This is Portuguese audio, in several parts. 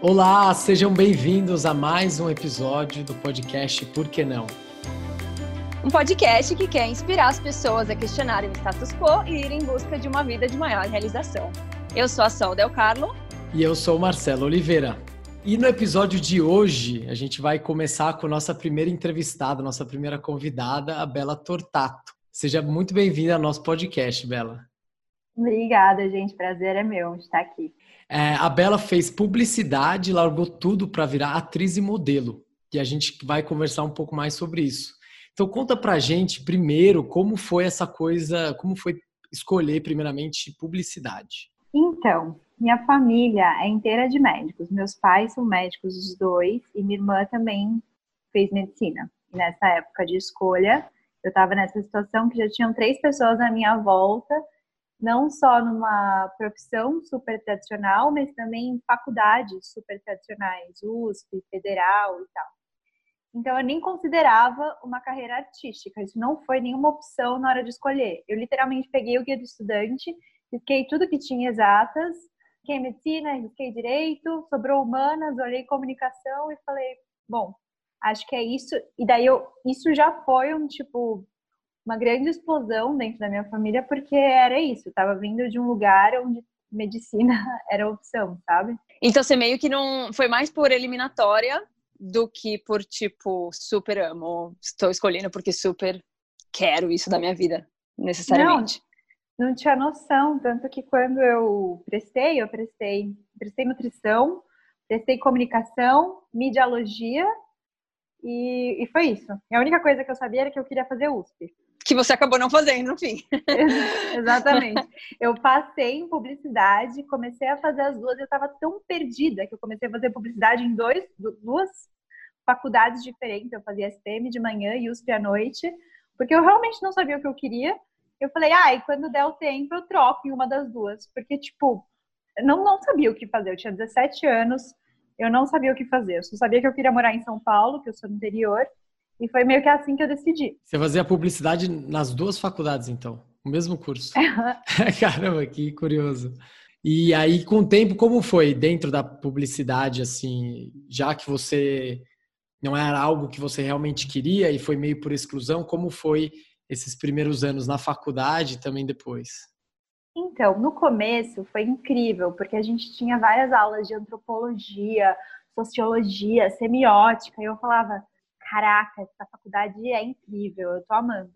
Olá, sejam bem-vindos a mais um episódio do podcast Por que Não? Um podcast que quer inspirar as pessoas a questionarem o status quo e ir em busca de uma vida de maior realização. Eu sou a Sol Del Carlo. E eu sou o Marcelo Oliveira. E no episódio de hoje, a gente vai começar com nossa primeira entrevistada, nossa primeira convidada, a Bela Tortato. Seja muito bem-vinda ao nosso podcast, Bela. Obrigada, gente. Prazer é meu estar aqui. É, a Bela fez publicidade, largou tudo para virar atriz e modelo. E a gente vai conversar um pouco mais sobre isso. Então conta pra gente primeiro como foi essa coisa, como foi escolher primeiramente publicidade. Então, minha família é inteira de médicos. Meus pais são médicos os dois e minha irmã também fez medicina. Nessa época de escolha, eu estava nessa situação que já tinham três pessoas à minha volta não só numa profissão super tradicional, mas também em faculdades super tradicionais, USP, Federal e tal. Então eu nem considerava uma carreira artística, isso não foi nenhuma opção na hora de escolher. Eu literalmente peguei o guia do estudante, risquei tudo que tinha exatas, risquei medicina, risquei direito, sobrou humanas, olhei comunicação e falei, bom, acho que é isso. E daí eu, isso já foi um tipo uma grande explosão dentro da minha família, porque era isso, eu tava vindo de um lugar onde medicina era opção, sabe? Então você meio que não foi mais por eliminatória do que por tipo super amo, estou escolhendo porque super quero isso da minha vida, necessariamente. Não, não tinha noção, tanto que quando eu prestei, eu prestei, prestei nutrição, prestei comunicação, mediologia e, e foi isso. E a única coisa que eu sabia era que eu queria fazer USP que você acabou não fazendo, no fim. Exatamente. Eu passei em publicidade, comecei a fazer as duas, eu estava tão perdida que eu comecei a fazer publicidade em dois, duas faculdades diferentes. Eu fazia SPM de manhã e USP à noite, porque eu realmente não sabia o que eu queria. Eu falei, ah, e quando der o tempo eu troco em uma das duas, porque, tipo, eu não, não sabia o que fazer. Eu tinha 17 anos, eu não sabia o que fazer. Eu só sabia que eu queria morar em São Paulo, que eu sou do interior, e foi meio que assim que eu decidi. Você fazia publicidade nas duas faculdades, então? O mesmo curso? Caramba, que curioso. E aí, com o tempo, como foi dentro da publicidade, assim, já que você não era algo que você realmente queria e foi meio por exclusão, como foi esses primeiros anos na faculdade e também depois? Então, no começo foi incrível, porque a gente tinha várias aulas de antropologia, sociologia, semiótica, e eu falava, caraca, essa faculdade é incrível, eu tô amando.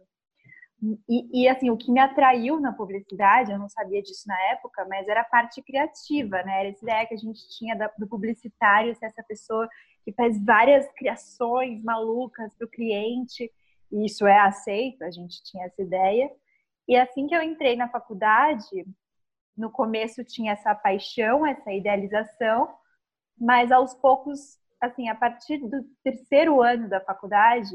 E, e, assim, o que me atraiu na publicidade, eu não sabia disso na época, mas era a parte criativa, né? Era essa ideia que a gente tinha do publicitário ser essa pessoa que faz várias criações malucas para o cliente, e isso é aceito, a gente tinha essa ideia. E assim que eu entrei na faculdade, no começo tinha essa paixão, essa idealização, mas aos poucos assim, a partir do terceiro ano da faculdade,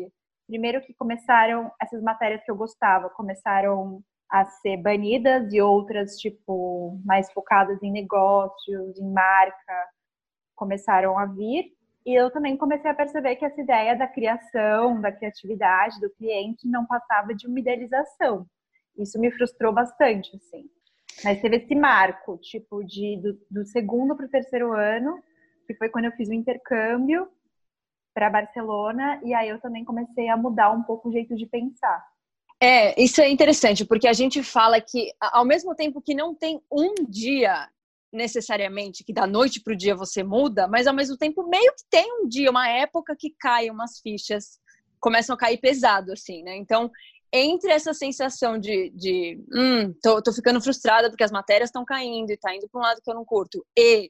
primeiro que começaram essas matérias que eu gostava, começaram a ser banidas e outras, tipo, mais focadas em negócios, em marca, começaram a vir. E eu também comecei a perceber que essa ideia da criação, da criatividade do cliente não passava de uma idealização. Isso me frustrou bastante, assim. Mas teve esse marco, tipo, de, do, do segundo para o terceiro ano, que foi quando eu fiz o intercâmbio para Barcelona, e aí eu também comecei a mudar um pouco o jeito de pensar. É, isso é interessante, porque a gente fala que, ao mesmo tempo que não tem um dia necessariamente que da noite para o dia você muda, mas ao mesmo tempo meio que tem um dia, uma época que cai umas fichas, começam a cair pesado, assim, né? Então, entre essa sensação de, de hum, tô, tô ficando frustrada porque as matérias estão caindo e tá indo para um lado que eu não curto, e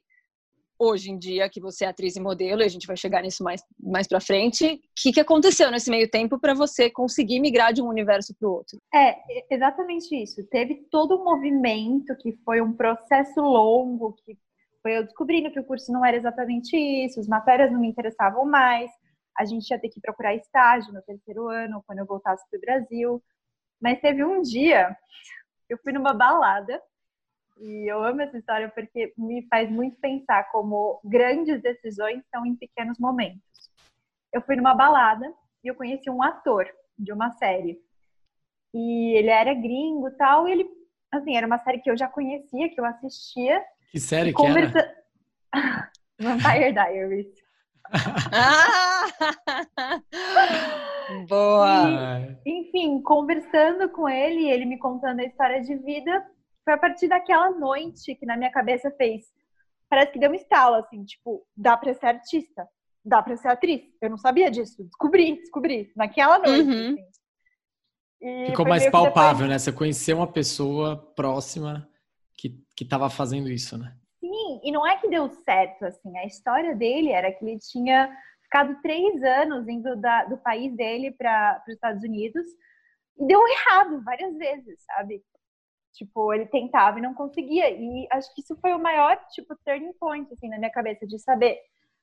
hoje em dia que você é atriz e modelo, e a gente vai chegar nisso mais, mais para frente, o que, que aconteceu nesse meio tempo para você conseguir migrar de um universo para o outro? É, exatamente isso. Teve todo um movimento que foi um processo longo, que foi eu descobrindo que o curso não era exatamente isso, as matérias não me interessavam mais, a gente ia ter que procurar estágio no terceiro ano, quando eu voltasse para o Brasil. Mas teve um dia, eu fui numa balada, e eu amo essa história porque me faz muito pensar como grandes decisões estão em pequenos momentos. Eu fui numa balada e eu conheci um ator de uma série. E ele era gringo tal, e ele, assim, era uma série que eu já conhecia, que eu assistia. Que série conversa... que era? Vampire Diaries. Boa! E, enfim, conversando com ele, ele me contando a história de vida, foi a partir daquela noite que na minha cabeça fez. Parece que deu um estalo, assim, tipo, dá pra ser artista, dá pra ser atriz. Eu não sabia disso. Descobri, descobri. Naquela noite. Uhum. Assim. Ficou mais palpável, depois... né? Você conheceu uma pessoa próxima que, que tava fazendo isso, né? Sim, e não é que deu certo, assim. A história dele era que ele tinha ficado três anos indo da, do país dele para os Estados Unidos e deu errado várias vezes, sabe? Tipo, ele tentava e não conseguia. E acho que isso foi o maior, tipo, turning point, assim, na minha cabeça, de saber.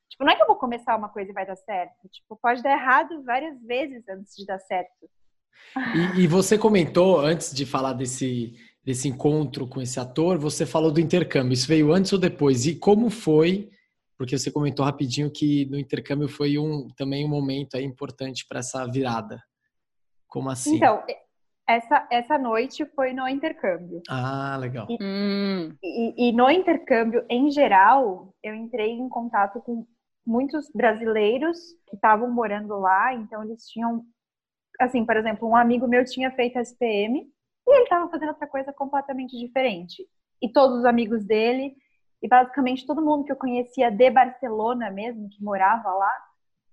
Tipo, não é que eu vou começar uma coisa e vai dar certo. Tipo, pode dar errado várias vezes antes de dar certo. E, e você comentou, antes de falar desse, desse encontro com esse ator, você falou do intercâmbio. Isso veio antes ou depois? E como foi? Porque você comentou rapidinho que no intercâmbio foi um também um momento importante para essa virada. Como assim? Então, essa, essa noite foi no intercâmbio. Ah, legal. E, hum. e, e, no intercâmbio, em geral, eu entrei em contato com muitos brasileiros que estavam morando lá, então eles tinham, assim, por exemplo, um amigo meu tinha feito SPM e ele estava fazendo outra coisa completamente diferente. E todos os amigos dele, e basicamente todo mundo que eu conhecia de Barcelona mesmo, que morava lá,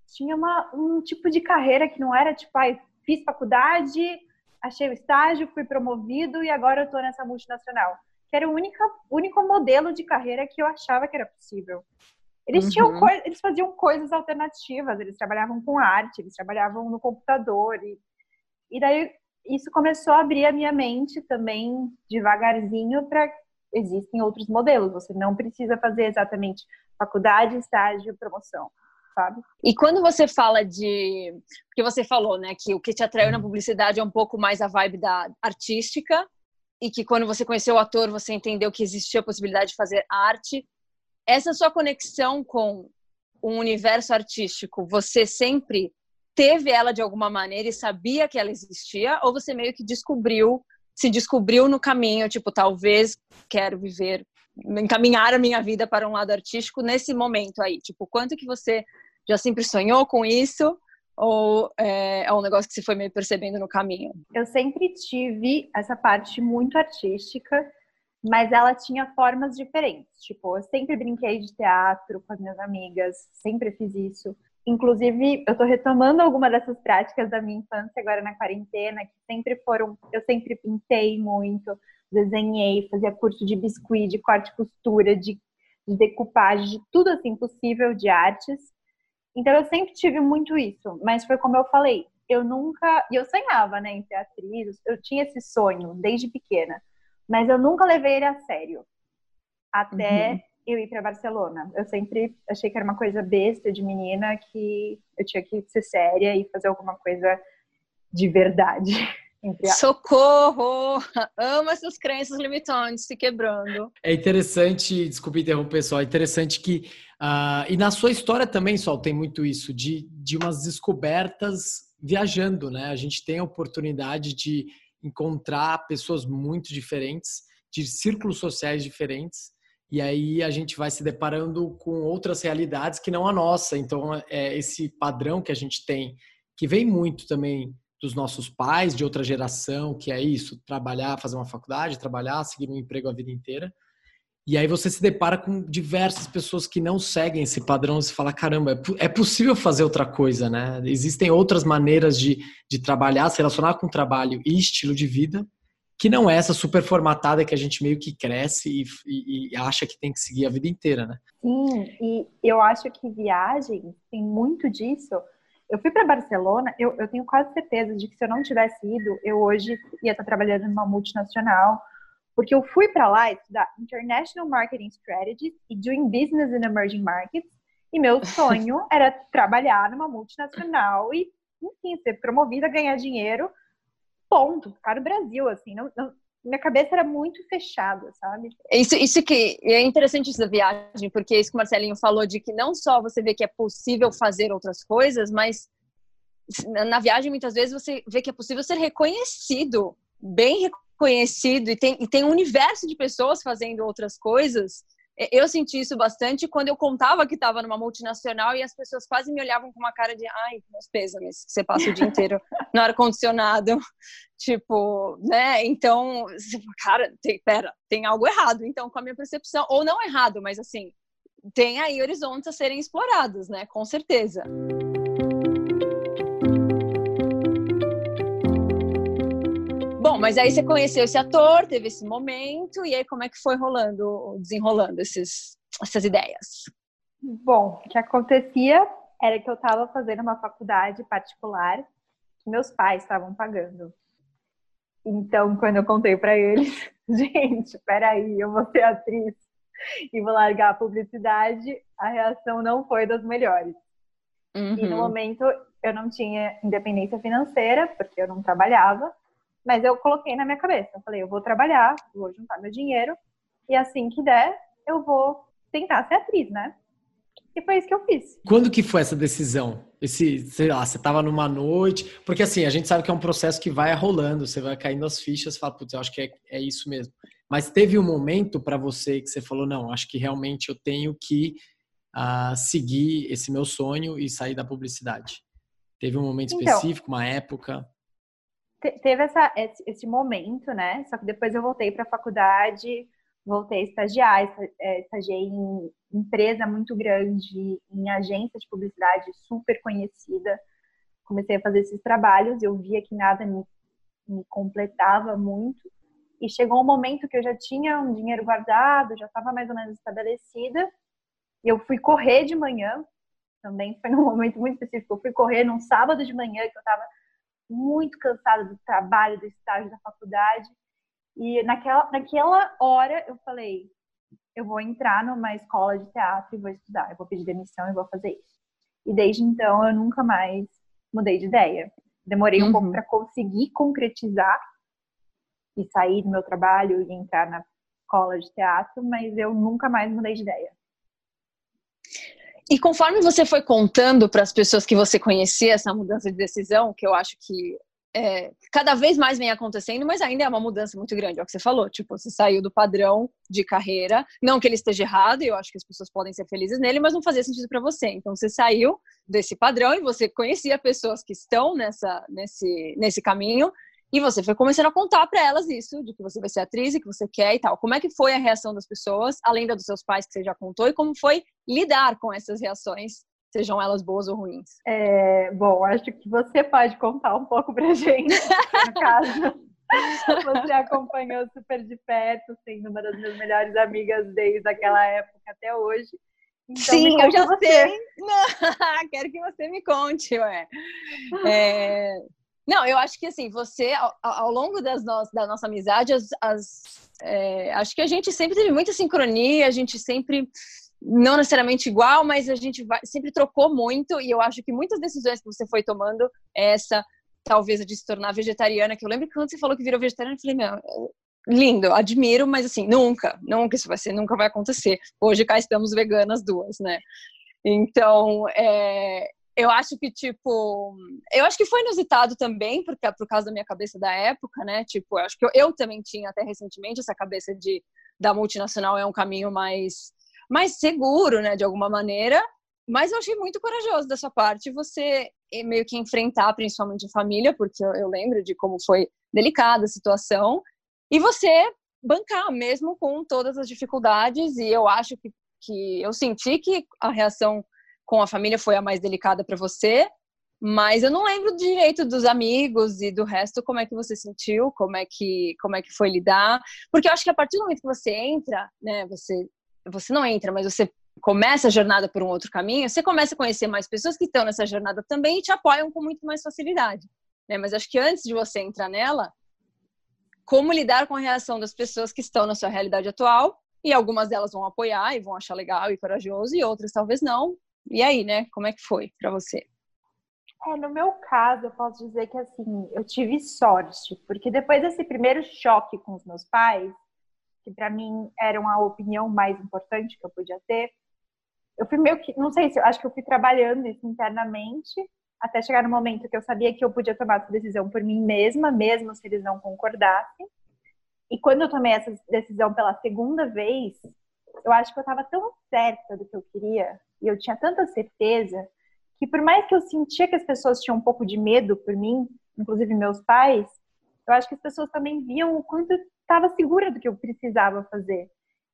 tinha uma, um tipo de carreira que não era tipo, ah, fiz faculdade, achei o estágio, fui promovido e agora eu estou nessa multinacional. Que era o único, único modelo de carreira que eu achava que era possível. Eles, uhum. tinham eles faziam coisas alternativas, eles trabalhavam com arte, eles trabalhavam no computador. E, e daí isso começou a abrir a minha mente também devagarzinho para existem outros modelos. Você não precisa fazer exatamente faculdade, estágio, promoção. Sabe? E quando você fala de. Porque você falou, né, que o que te atraiu na publicidade é um pouco mais a vibe da artística, e que quando você conheceu o ator, você entendeu que existia a possibilidade de fazer arte essa sua conexão com o universo artístico, você sempre teve ela de alguma maneira e sabia que ela existia? Ou você meio que descobriu, se descobriu no caminho, tipo, talvez quero viver, encaminhar a minha vida para um lado artístico nesse momento aí? Tipo, quanto que você já sempre sonhou com isso? Ou é, é um negócio que você foi meio percebendo no caminho? Eu sempre tive essa parte muito artística mas ela tinha formas diferentes. Tipo, eu sempre brinquei de teatro com as minhas amigas, sempre fiz isso. Inclusive, eu tô retomando alguma dessas práticas da minha infância agora na quarentena, que sempre foram, eu sempre pintei muito, desenhei, fazia curso de biscuit, de corte e costura, de, de decupagem, de tudo assim possível de artes. Então eu sempre tive muito isso, mas foi como eu falei, eu nunca, e eu sonhava, né, em ser atriz, eu tinha esse sonho desde pequena mas eu nunca levei ele a sério. Até uhum. eu ir para Barcelona. Eu sempre achei que era uma coisa besta de menina que eu tinha que ser séria e fazer alguma coisa de verdade. Socorro! Ama essas crenças limitantes se quebrando. É interessante, desculpe interromper, pessoal, é interessante que. Uh, e na sua história também, Sol, tem muito isso, de, de umas descobertas viajando, né? A gente tem a oportunidade de encontrar pessoas muito diferentes, de círculos sociais diferentes, e aí a gente vai se deparando com outras realidades que não a nossa. Então, é esse padrão que a gente tem, que vem muito também dos nossos pais, de outra geração, que é isso, trabalhar, fazer uma faculdade, trabalhar, seguir um emprego a vida inteira. E aí você se depara com diversas pessoas que não seguem esse padrão e fala, caramba, é, é possível fazer outra coisa, né? Existem outras maneiras de, de trabalhar, se relacionar com o trabalho e estilo de vida, que não é essa super formatada que a gente meio que cresce e, e, e acha que tem que seguir a vida inteira, né? Sim, e eu acho que viagem tem muito disso. Eu fui para Barcelona, eu, eu tenho quase certeza de que se eu não tivesse ido, eu hoje ia estar trabalhando numa multinacional, porque eu fui para lá estudar International Marketing Strategies e Doing Business in Emerging Markets, e meu sonho era trabalhar numa multinacional e, enfim, ser promovida, ganhar dinheiro, ponto, ficar no Brasil, assim, não, não, minha cabeça era muito fechada, sabe? Isso, isso que é interessante isso da viagem, porque isso que o Marcelinho falou de que não só você vê que é possível fazer outras coisas, mas na viagem muitas vezes você vê que é possível ser reconhecido, bem reconhecido e tem, e tem um universo de pessoas fazendo outras coisas eu senti isso bastante quando eu contava que estava numa multinacional e as pessoas quase me olhavam com uma cara de ai, meus pêsames, que você passa o dia inteiro no ar-condicionado. Tipo, né? Então, cara, tem, pera, tem algo errado, então, com a minha percepção. Ou não errado, mas assim, tem aí horizontes a serem explorados, né? Com certeza. Mas aí você conheceu esse ator, teve esse momento, e aí como é que foi rolando, desenrolando esses, essas ideias? Bom, o que acontecia era que eu estava fazendo uma faculdade particular que meus pais estavam pagando. Então, quando eu contei para eles, gente, peraí, eu vou ser atriz e vou largar a publicidade, a reação não foi das melhores. Uhum. E no uhum. momento eu não tinha independência financeira, porque eu não trabalhava, mas eu coloquei na minha cabeça. Eu falei, eu vou trabalhar, vou juntar meu dinheiro e assim que der, eu vou tentar ser atriz, né? E foi isso que eu fiz. Quando que foi essa decisão? Esse, sei lá, você tava numa noite, porque assim, a gente sabe que é um processo que vai rolando, você vai caindo as fichas, fala, putz, eu acho que é, é isso mesmo. Mas teve um momento para você que você falou, não, acho que realmente eu tenho que uh, seguir esse meu sonho e sair da publicidade. Teve um momento então, específico, uma época? Teve essa, esse momento, né? Só que depois eu voltei para a faculdade, voltei a estagiar, é, estagiei em empresa muito grande, em agência de publicidade super conhecida. Comecei a fazer esses trabalhos, eu via que nada me, me completava muito. E chegou um momento que eu já tinha um dinheiro guardado, já estava mais ou menos estabelecida. E eu fui correr de manhã, também foi num momento muito específico. Eu fui correr num sábado de manhã que eu estava muito cansada do trabalho, do estágio da faculdade. E naquela, naquela hora eu falei, eu vou entrar numa escola de teatro e vou estudar, eu vou pedir demissão e vou fazer isso. E desde então eu nunca mais mudei de ideia. Demorei um uhum. pouco para conseguir concretizar e sair do meu trabalho e entrar na escola de teatro, mas eu nunca mais mudei de ideia. E conforme você foi contando para as pessoas que você conhecia essa mudança de decisão, que eu acho que é, cada vez mais vem acontecendo, mas ainda é uma mudança muito grande, é o que você falou. Tipo, você saiu do padrão de carreira, não que ele esteja errado, eu acho que as pessoas podem ser felizes nele, mas não fazia sentido para você. Então, você saiu desse padrão e você conhecia pessoas que estão nessa, nesse, nesse caminho e você foi começando a contar para elas isso, de que você vai ser atriz e que você quer e tal. Como é que foi a reação das pessoas, além da dos seus pais que você já contou, e como foi lidar com essas reações, sejam elas boas ou ruins? É, bom, acho que você pode contar um pouco pra gente, no caso. Você acompanhou super de perto, sendo uma das minhas melhores amigas desde aquela época até hoje. Então, Sim, eu já você. sei. Não, quero que você me conte, ué. É, não, eu acho que assim, você, ao, ao longo das no, da nossa amizade, as, as é, acho que a gente sempre teve muita sincronia, a gente sempre, não necessariamente igual, mas a gente vai, sempre trocou muito, e eu acho que muitas decisões que você foi tomando, essa, talvez de se tornar vegetariana, que eu lembro que quando você falou que virou vegetariana, eu falei, meu, lindo, admiro, mas assim, nunca, nunca isso vai ser, nunca vai acontecer. Hoje cá estamos veganas duas, né? Então, é, eu acho que, tipo, eu acho que foi inusitado também, porque por causa da minha cabeça da época, né? Tipo, eu acho que eu, eu, também tinha até recentemente essa cabeça de da multinacional é um caminho mais mais seguro, né, de alguma maneira. Mas eu achei muito corajoso da sua parte você eh, meio que enfrentar, principalmente a família, porque eu, eu lembro de como foi delicada a situação, e você bancar mesmo com todas as dificuldades. E eu acho que, que eu senti que a reação com a família foi a mais delicada para você, mas eu não lembro direito dos amigos e do resto como é que você sentiu, como é que como é que foi lidar, porque eu acho que a partir do momento que você entra, né, você você não entra, mas você começa a jornada por um outro caminho, você começa a conhecer mais pessoas que estão nessa jornada também e te apoiam com muito mais facilidade, né? Mas acho que antes de você entrar nela, como lidar com a reação das pessoas que estão na sua realidade atual e algumas delas vão apoiar e vão achar legal e corajoso e outras talvez não, e aí, né? Como é que foi para você? É, no meu caso, eu posso dizer que assim, eu tive sorte, porque depois desse primeiro choque com os meus pais, que para mim era uma opinião mais importante que eu podia ter, eu fui meio que, não sei se, eu acho que eu fui trabalhando isso internamente até chegar no momento que eu sabia que eu podia tomar essa decisão por mim mesma, mesmo se eles não concordassem. E quando eu tomei essa decisão pela segunda vez, eu acho que eu estava tão certa do que eu queria, e eu tinha tanta certeza, que por mais que eu sentia que as pessoas tinham um pouco de medo por mim, inclusive meus pais, eu acho que as pessoas também viam o quanto eu estava segura do que eu precisava fazer.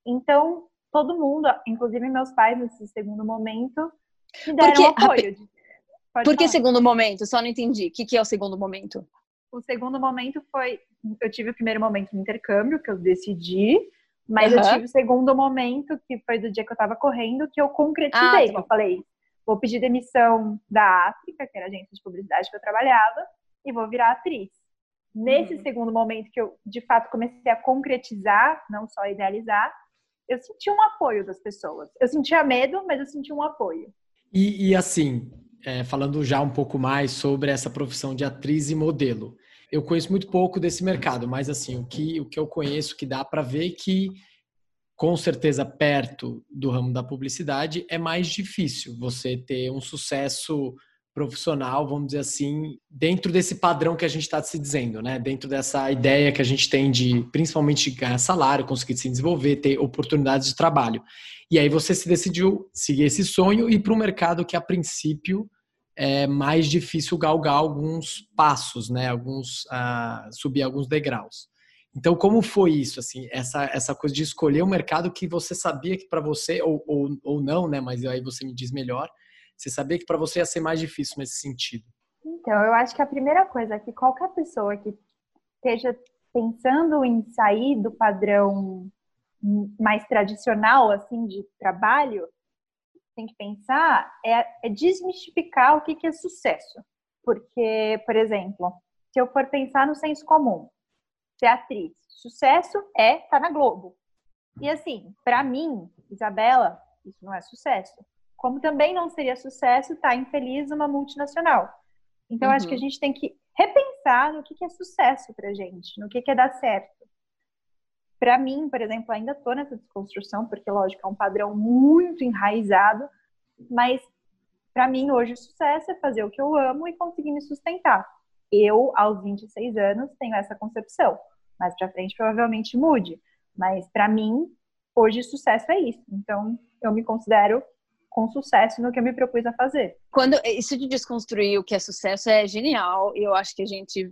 Então, todo mundo, inclusive meus pais, nesse segundo momento, me deram Porque, apoio. Pode Por que segundo momento? Só não entendi. O que, que é o segundo momento? O segundo momento foi. Eu tive o primeiro momento no intercâmbio, que eu decidi, mas uhum. eu tive o segundo momento, que foi do dia que eu tava correndo, que eu concretizei. Ah, tá eu falei, vou pedir demissão da África, que era a agência de publicidade que eu trabalhava, e vou virar atriz. Nesse uhum. segundo momento que eu, de fato, comecei a concretizar, não só idealizar, eu senti um apoio das pessoas. Eu sentia medo, mas eu senti um apoio. E, e assim, é, falando já um pouco mais sobre essa profissão de atriz e modelo. Eu conheço muito pouco desse mercado, mas assim, o que, o que eu conheço que dá para ver que com certeza perto do ramo da publicidade é mais difícil você ter um sucesso profissional, vamos dizer assim, dentro desse padrão que a gente está se dizendo, né? Dentro dessa ideia que a gente tem de, principalmente, ganhar salário, conseguir se desenvolver, ter oportunidades de trabalho. E aí você se decidiu seguir esse sonho e para um mercado que, a princípio, é mais difícil galgar alguns passos, né? Alguns, uh, subir alguns degraus. Então, como foi isso, assim, essa, essa coisa de escolher um mercado que você sabia que para você, ou, ou, ou não, né? Mas aí você me diz melhor, você sabia que para você ia ser mais difícil nesse sentido? Então, eu acho que a primeira coisa é que qualquer pessoa que esteja pensando em sair do padrão mais tradicional, assim, de trabalho, tem que pensar é, é desmistificar o que, que é sucesso. Porque, por exemplo, se eu for pensar no senso comum, ser atriz, sucesso é estar tá na Globo. E assim, para mim, Isabela, isso não é sucesso como também não seria sucesso estar tá infeliz numa multinacional. Então, uhum. acho que a uhum. gente tem que repensar no que, que é sucesso para gente, no que, que é dar certo. Para mim, por exemplo, ainda estou nessa desconstrução, porque, lógico, é um padrão muito enraizado, mas para mim, hoje, o sucesso é fazer o que eu amo e conseguir me sustentar. Eu, aos 26 anos, tenho essa concepção. Mais para frente, provavelmente mude. Mas, para mim, hoje, sucesso é isso. Então, eu me considero com sucesso no que eu me propus a fazer. Quando isso de desconstruir o que é sucesso é genial. Eu acho que a gente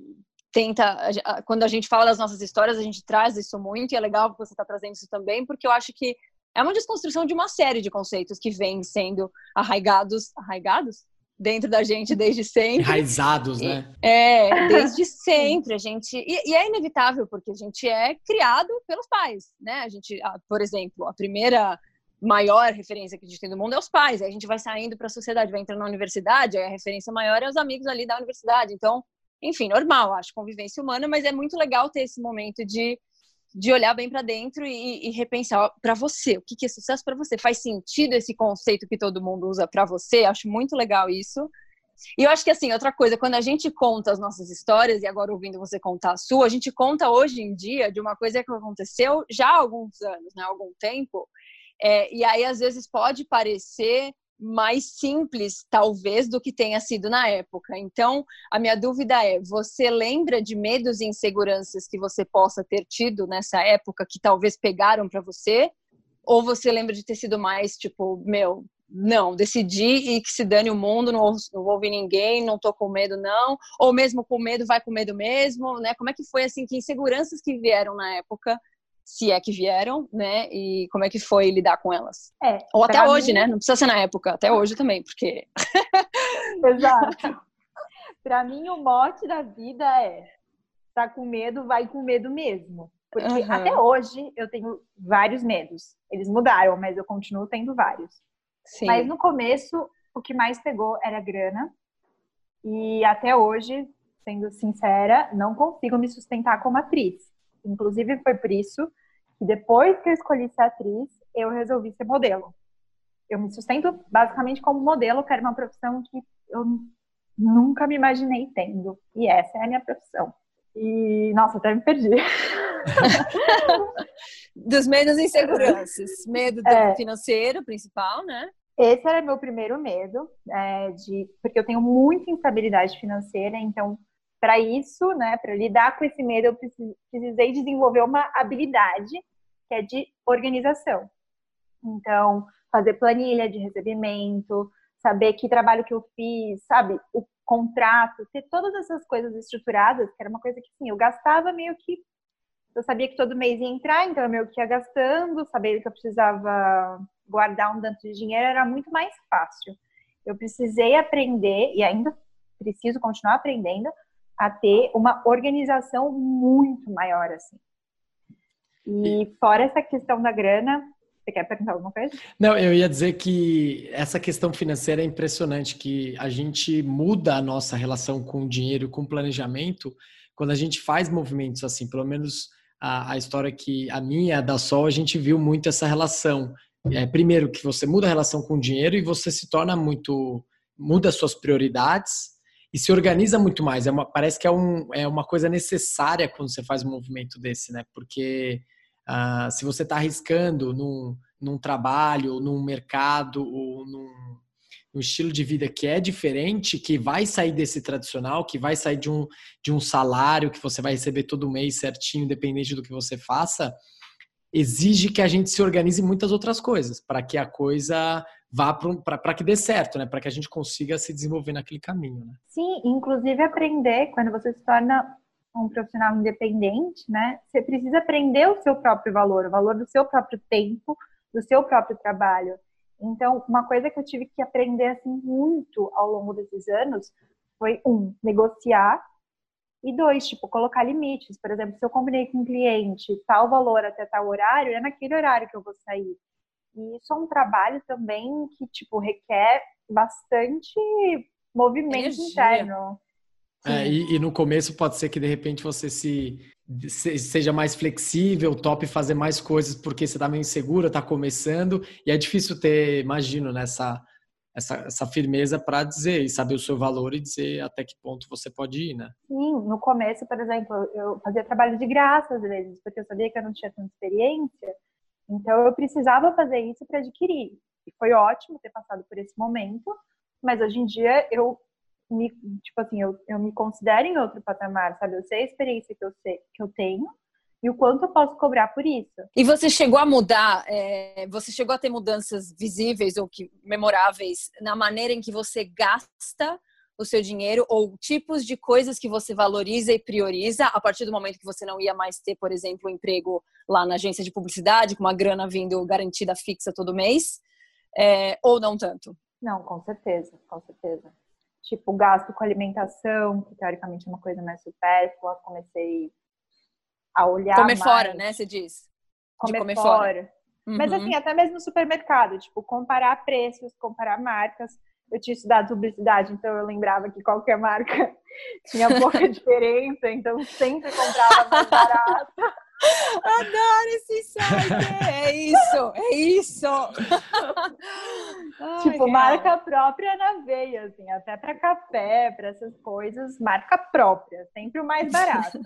tenta, quando a gente fala das nossas histórias, a gente traz isso muito e é legal que você está trazendo isso também, porque eu acho que é uma desconstrução de uma série de conceitos que vêm sendo arraigados, arraigados dentro da gente desde sempre. Enraizados, né? É, desde sempre. A gente e, e, é inevitável porque a gente é criado pelos pais, né? A gente, por exemplo, a primeira maior referência que a gente tem do mundo é os pais. Aí a gente vai saindo para a sociedade, vai entrando na universidade, aí a referência maior é os amigos ali da universidade. Então, enfim, normal, acho, convivência humana, mas é muito legal ter esse momento de, de olhar bem para dentro e, e repensar para você, o que, que é sucesso para você? Faz sentido esse conceito que todo mundo usa para você? Acho muito legal isso. E eu acho que, assim, outra coisa, quando a gente conta as nossas histórias, e agora ouvindo você contar a sua, a gente conta hoje em dia de uma coisa que aconteceu já há alguns anos, né, há algum tempo, é, e aí, às vezes, pode parecer mais simples, talvez, do que tenha sido na época. Então, a minha dúvida é: você lembra de medos e inseguranças que você possa ter tido nessa época que talvez pegaram para você? Ou você lembra de ter sido mais tipo, meu, não, decidi e que se dane o mundo, não, não vou ouvir ninguém, não tô com medo, não. Ou mesmo com medo, vai com medo mesmo, né? Como é que foi, assim, que inseguranças que vieram na época se é que vieram, né? E como é que foi lidar com elas. É, Ou até hoje, mim... né? Não precisa ser na época, até hoje também, porque. Exato. para mim, o mote da vida é: tá com medo, vai com medo mesmo. Porque uhum. até hoje eu tenho vários medos. Eles mudaram, mas eu continuo tendo vários. Sim. Mas no começo, o que mais pegou era grana. E até hoje, sendo sincera, não consigo me sustentar como atriz. Inclusive, foi por isso que depois que eu escolhi ser atriz, eu resolvi ser modelo. Eu me sustento basicamente como modelo, que era uma profissão que eu nunca me imaginei tendo. E essa é a minha profissão. E, nossa, até me perdi. Dos medos e inseguranças. Medo é, financeiro, principal, né? Esse era meu primeiro medo, é, de, porque eu tenho muita instabilidade financeira, então para isso, né, para lidar com esse medo, eu precisei desenvolver uma habilidade que é de organização. Então, fazer planilha de recebimento, saber que trabalho que eu fiz, sabe? O contrato, ter todas essas coisas estruturadas, que era uma coisa que, sim, eu gastava meio que. Eu sabia que todo mês ia entrar, então eu meio que ia gastando, saber que eu precisava guardar um tanto de dinheiro era muito mais fácil. Eu precisei aprender, e ainda preciso continuar aprendendo, a ter uma organização muito maior, assim. E fora essa questão da grana, você quer perguntar alguma coisa? Não, eu ia dizer que essa questão financeira é impressionante, que a gente muda a nossa relação com o dinheiro, com o planejamento, quando a gente faz movimentos assim. Pelo menos a, a história que a minha, a da Sol, a gente viu muito essa relação. É, primeiro, que você muda a relação com o dinheiro e você se torna muito. muda as suas prioridades e se organiza muito mais. É uma, parece que é, um, é uma coisa necessária quando você faz um movimento desse, né? Porque Uh, se você está arriscando num, num trabalho, num mercado ou num, num, estilo de vida que é diferente, que vai sair desse tradicional, que vai sair de um, de um salário que você vai receber todo mês certinho, independente do que você faça, exige que a gente se organize muitas outras coisas para que a coisa vá para que dê certo, né? Para que a gente consiga se desenvolver naquele caminho, né? Sim, inclusive aprender quando você se torna um profissional independente, né? Você precisa aprender o seu próprio valor, o valor do seu próprio tempo, do seu próprio trabalho. Então, uma coisa que eu tive que aprender assim muito ao longo desses anos foi um, negociar e dois, tipo, colocar limites. Por exemplo, se eu combinei com um cliente tal valor até tal horário, é naquele horário que eu vou sair. E isso é um trabalho também que, tipo, requer bastante movimento Energia. interno. É, e, e, no começo pode ser que de repente você se, se, seja mais flexível, top fazer mais coisas porque você está meio insegura, está começando e é difícil ter, imagino, nessa essa, essa firmeza para dizer e saber o seu valor e dizer até que ponto você pode ir, né? Sim, no começo, por exemplo, eu fazia trabalho de graça às vezes porque eu sabia que eu não tinha tanta experiência, então eu precisava fazer isso para adquirir. E foi ótimo ter passado por esse momento, mas hoje em dia eu me, tipo assim, eu, eu me considero em outro patamar, sabe? Eu sei a experiência que eu, sei, que eu tenho e o quanto eu posso cobrar por isso. E você chegou a mudar, é, você chegou a ter mudanças visíveis ou que memoráveis na maneira em que você gasta o seu dinheiro ou tipos de coisas que você valoriza e prioriza a partir do momento que você não ia mais ter, por exemplo, um emprego lá na agência de publicidade, com uma grana vindo garantida fixa todo mês, é, ou não tanto? Não, com certeza, com certeza tipo gasto com alimentação, que teoricamente é uma coisa mais supérflua, comecei a olhar comer mais. fora, né? Você diz. Comer, comer fora. fora. Uhum. Mas assim, até mesmo no supermercado, tipo, comparar preços, comparar marcas. Eu tinha estudado publicidade, então eu lembrava que qualquer marca tinha pouca diferença, então sempre comprava mais barato. Adoro esse site! É isso, é isso! Ai, tipo, marca própria na veia, assim, até para café, para essas coisas, marca própria, sempre o mais barato.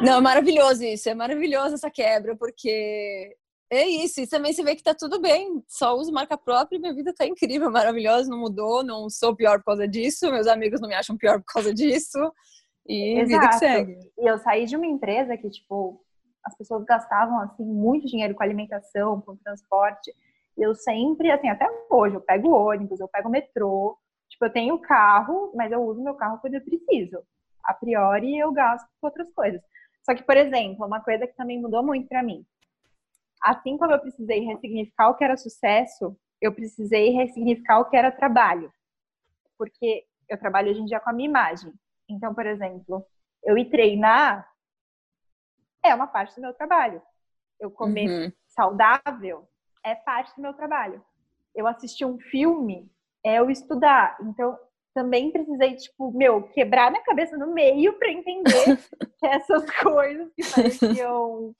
Não, é maravilhoso isso, é maravilhoso essa quebra, porque é isso, e também você vê que tá tudo bem, só uso marca própria e minha vida tá incrível, maravilhosa, não mudou, não sou pior por causa disso, meus amigos não me acham pior por causa disso. E Exato. vida que segue. E eu saí de uma empresa que, tipo, as pessoas gastavam, assim, muito dinheiro com alimentação, com transporte. E eu sempre, assim, até hoje, eu pego ônibus, eu pego metrô. Tipo, eu tenho carro, mas eu uso meu carro quando eu preciso. A priori, eu gasto com outras coisas. Só que, por exemplo, uma coisa que também mudou muito para mim. Assim como eu precisei ressignificar o que era sucesso, eu precisei ressignificar o que era trabalho. Porque eu trabalho hoje em dia com a minha imagem. Então, por exemplo, eu ir treinar é uma parte do meu trabalho. Eu comer uhum. saudável é parte do meu trabalho. Eu assistir um filme é eu estudar. Então, também precisei, tipo, meu, quebrar minha cabeça no meio para entender que essas coisas que pareciam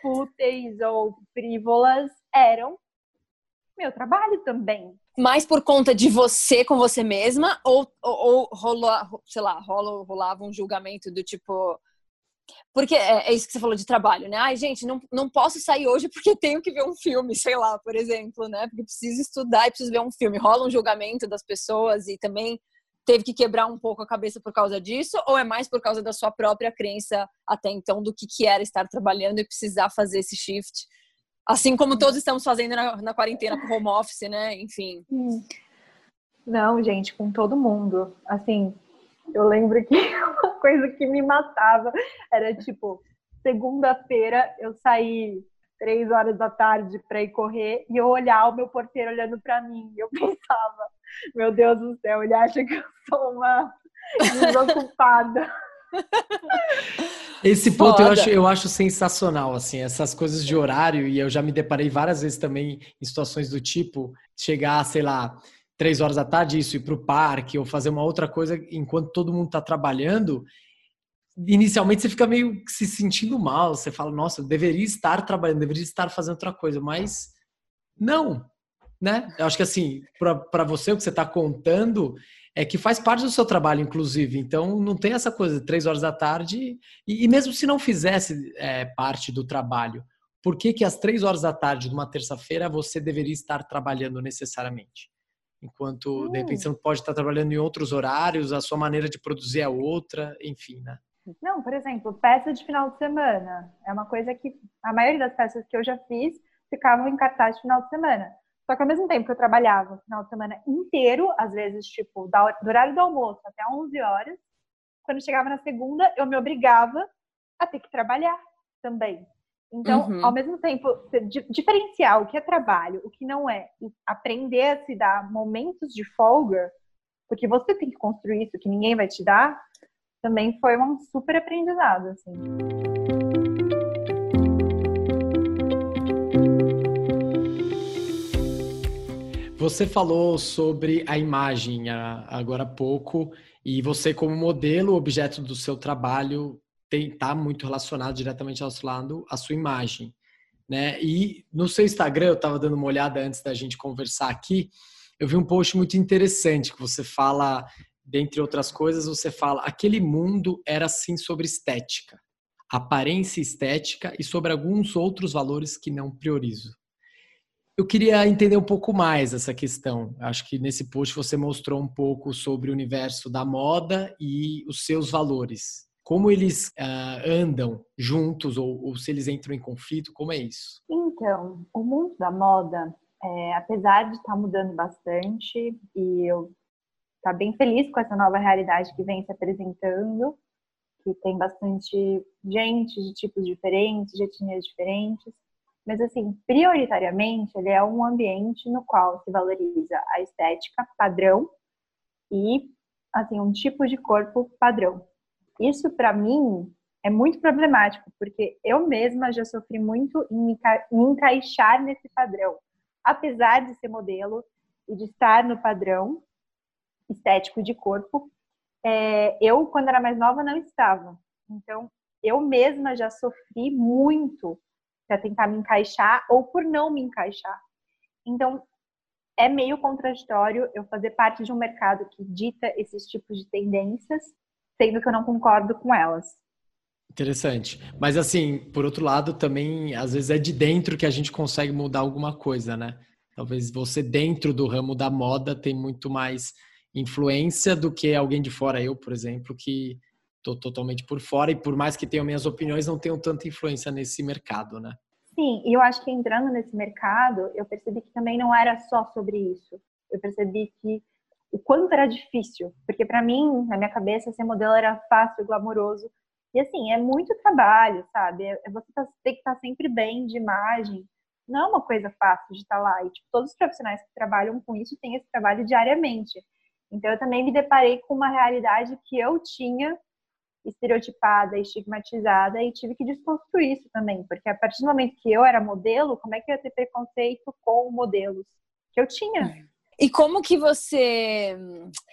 fúteis ou frívolas eram meu trabalho também. Mais por conta de você com você mesma ou, ou, ou rolou, sei lá, rolou, rolava um julgamento do tipo. Porque é, é, isso que você falou de trabalho, né? Ai, gente, não, não posso sair hoje porque tenho que ver um filme, sei lá, por exemplo, né? Porque preciso estudar e preciso ver um filme. Rola um julgamento das pessoas e também teve que quebrar um pouco a cabeça por causa disso? Ou é mais por causa da sua própria crença até então do que, que era estar trabalhando e precisar fazer esse shift? Assim como todos estamos fazendo na, na quarentena com home office, né? Enfim. Não, gente, com todo mundo. Assim, eu lembro que uma coisa que me matava era tipo, segunda-feira eu saí três horas da tarde para ir correr e eu olhar o meu porteiro olhando para mim. Eu pensava, meu Deus do céu, ele acha que eu sou uma desocupada. Esse ponto eu acho, eu acho sensacional, assim, essas coisas de horário, e eu já me deparei várias vezes também em situações do tipo, chegar, sei lá, três horas da tarde, isso, ir para o parque ou fazer uma outra coisa enquanto todo mundo está trabalhando, inicialmente você fica meio se sentindo mal, você fala, nossa, eu deveria estar trabalhando, deveria estar fazendo outra coisa, mas não, né? Eu acho que assim, para você, o que você está contando é que faz parte do seu trabalho, inclusive. Então, não tem essa coisa de três horas da tarde, e, e mesmo se não fizesse é, parte do trabalho, por que, que às três horas da tarde de uma terça-feira você deveria estar trabalhando necessariamente? Enquanto, de repente, hum. você não pode estar trabalhando em outros horários, a sua maneira de produzir é outra, enfim, né? Não, por exemplo, peça de final de semana. É uma coisa que a maioria das peças que eu já fiz ficavam em cartaz de final de semana. Só que ao mesmo tempo que eu trabalhava o final de semana inteiro, às vezes, tipo, do horário do almoço até 11 horas, quando chegava na segunda, eu me obrigava a ter que trabalhar também. Então, uhum. ao mesmo tempo, diferenciar o que é trabalho, o que não é, e aprender a se dar momentos de folga, porque você tem que construir isso que ninguém vai te dar, também foi um super aprendizado, assim. Você falou sobre a imagem agora há pouco, e você, como modelo, objeto do seu trabalho, está muito relacionado diretamente lado a sua imagem. Né? E no seu Instagram, eu estava dando uma olhada antes da gente conversar aqui, eu vi um post muito interessante que você fala dentre outras coisas, você fala aquele mundo era assim sobre estética, aparência estética e sobre alguns outros valores que não priorizo. Eu queria entender um pouco mais essa questão. Acho que nesse post você mostrou um pouco sobre o universo da moda e os seus valores. Como eles uh, andam juntos ou, ou, se eles entram em conflito, como é isso? Então, o mundo da moda, é, apesar de estar mudando bastante, e eu está bem feliz com essa nova realidade que vem se apresentando, que tem bastante gente de tipos diferentes, de etnias diferentes. Mas, assim, prioritariamente, ele é um ambiente no qual se valoriza a estética padrão e, assim, um tipo de corpo padrão. Isso, para mim, é muito problemático, porque eu mesma já sofri muito em me encaixar nesse padrão. Apesar de ser modelo e de estar no padrão, estético de corpo. É, eu, quando era mais nova, não estava. Então, eu mesma já sofri muito para tentar me encaixar ou por não me encaixar. Então, é meio contraditório eu fazer parte de um mercado que dita esses tipos de tendências, sendo que eu não concordo com elas. Interessante. Mas assim, por outro lado, também às vezes é de dentro que a gente consegue mudar alguma coisa, né? Talvez você dentro do ramo da moda tem muito mais influência do que alguém de fora. Eu, por exemplo, que estou totalmente por fora e por mais que tenha minhas opiniões, não tenho tanta influência nesse mercado, né? Sim, e eu acho que entrando nesse mercado, eu percebi que também não era só sobre isso. Eu percebi que o quanto era difícil, porque para mim, na minha cabeça, ser modelo era fácil, glamouroso. E assim, é muito trabalho, sabe? É, é você tá, tem que estar tá sempre bem de imagem. Não é uma coisa fácil de estar tá lá. E tipo, todos os profissionais que trabalham com isso têm esse trabalho diariamente. Então, eu também me deparei com uma realidade que eu tinha estereotipada, estigmatizada e tive que desconstruir isso também, porque a partir do momento que eu era modelo, como é que eu ia ter preconceito com modelos que eu tinha? E como que você,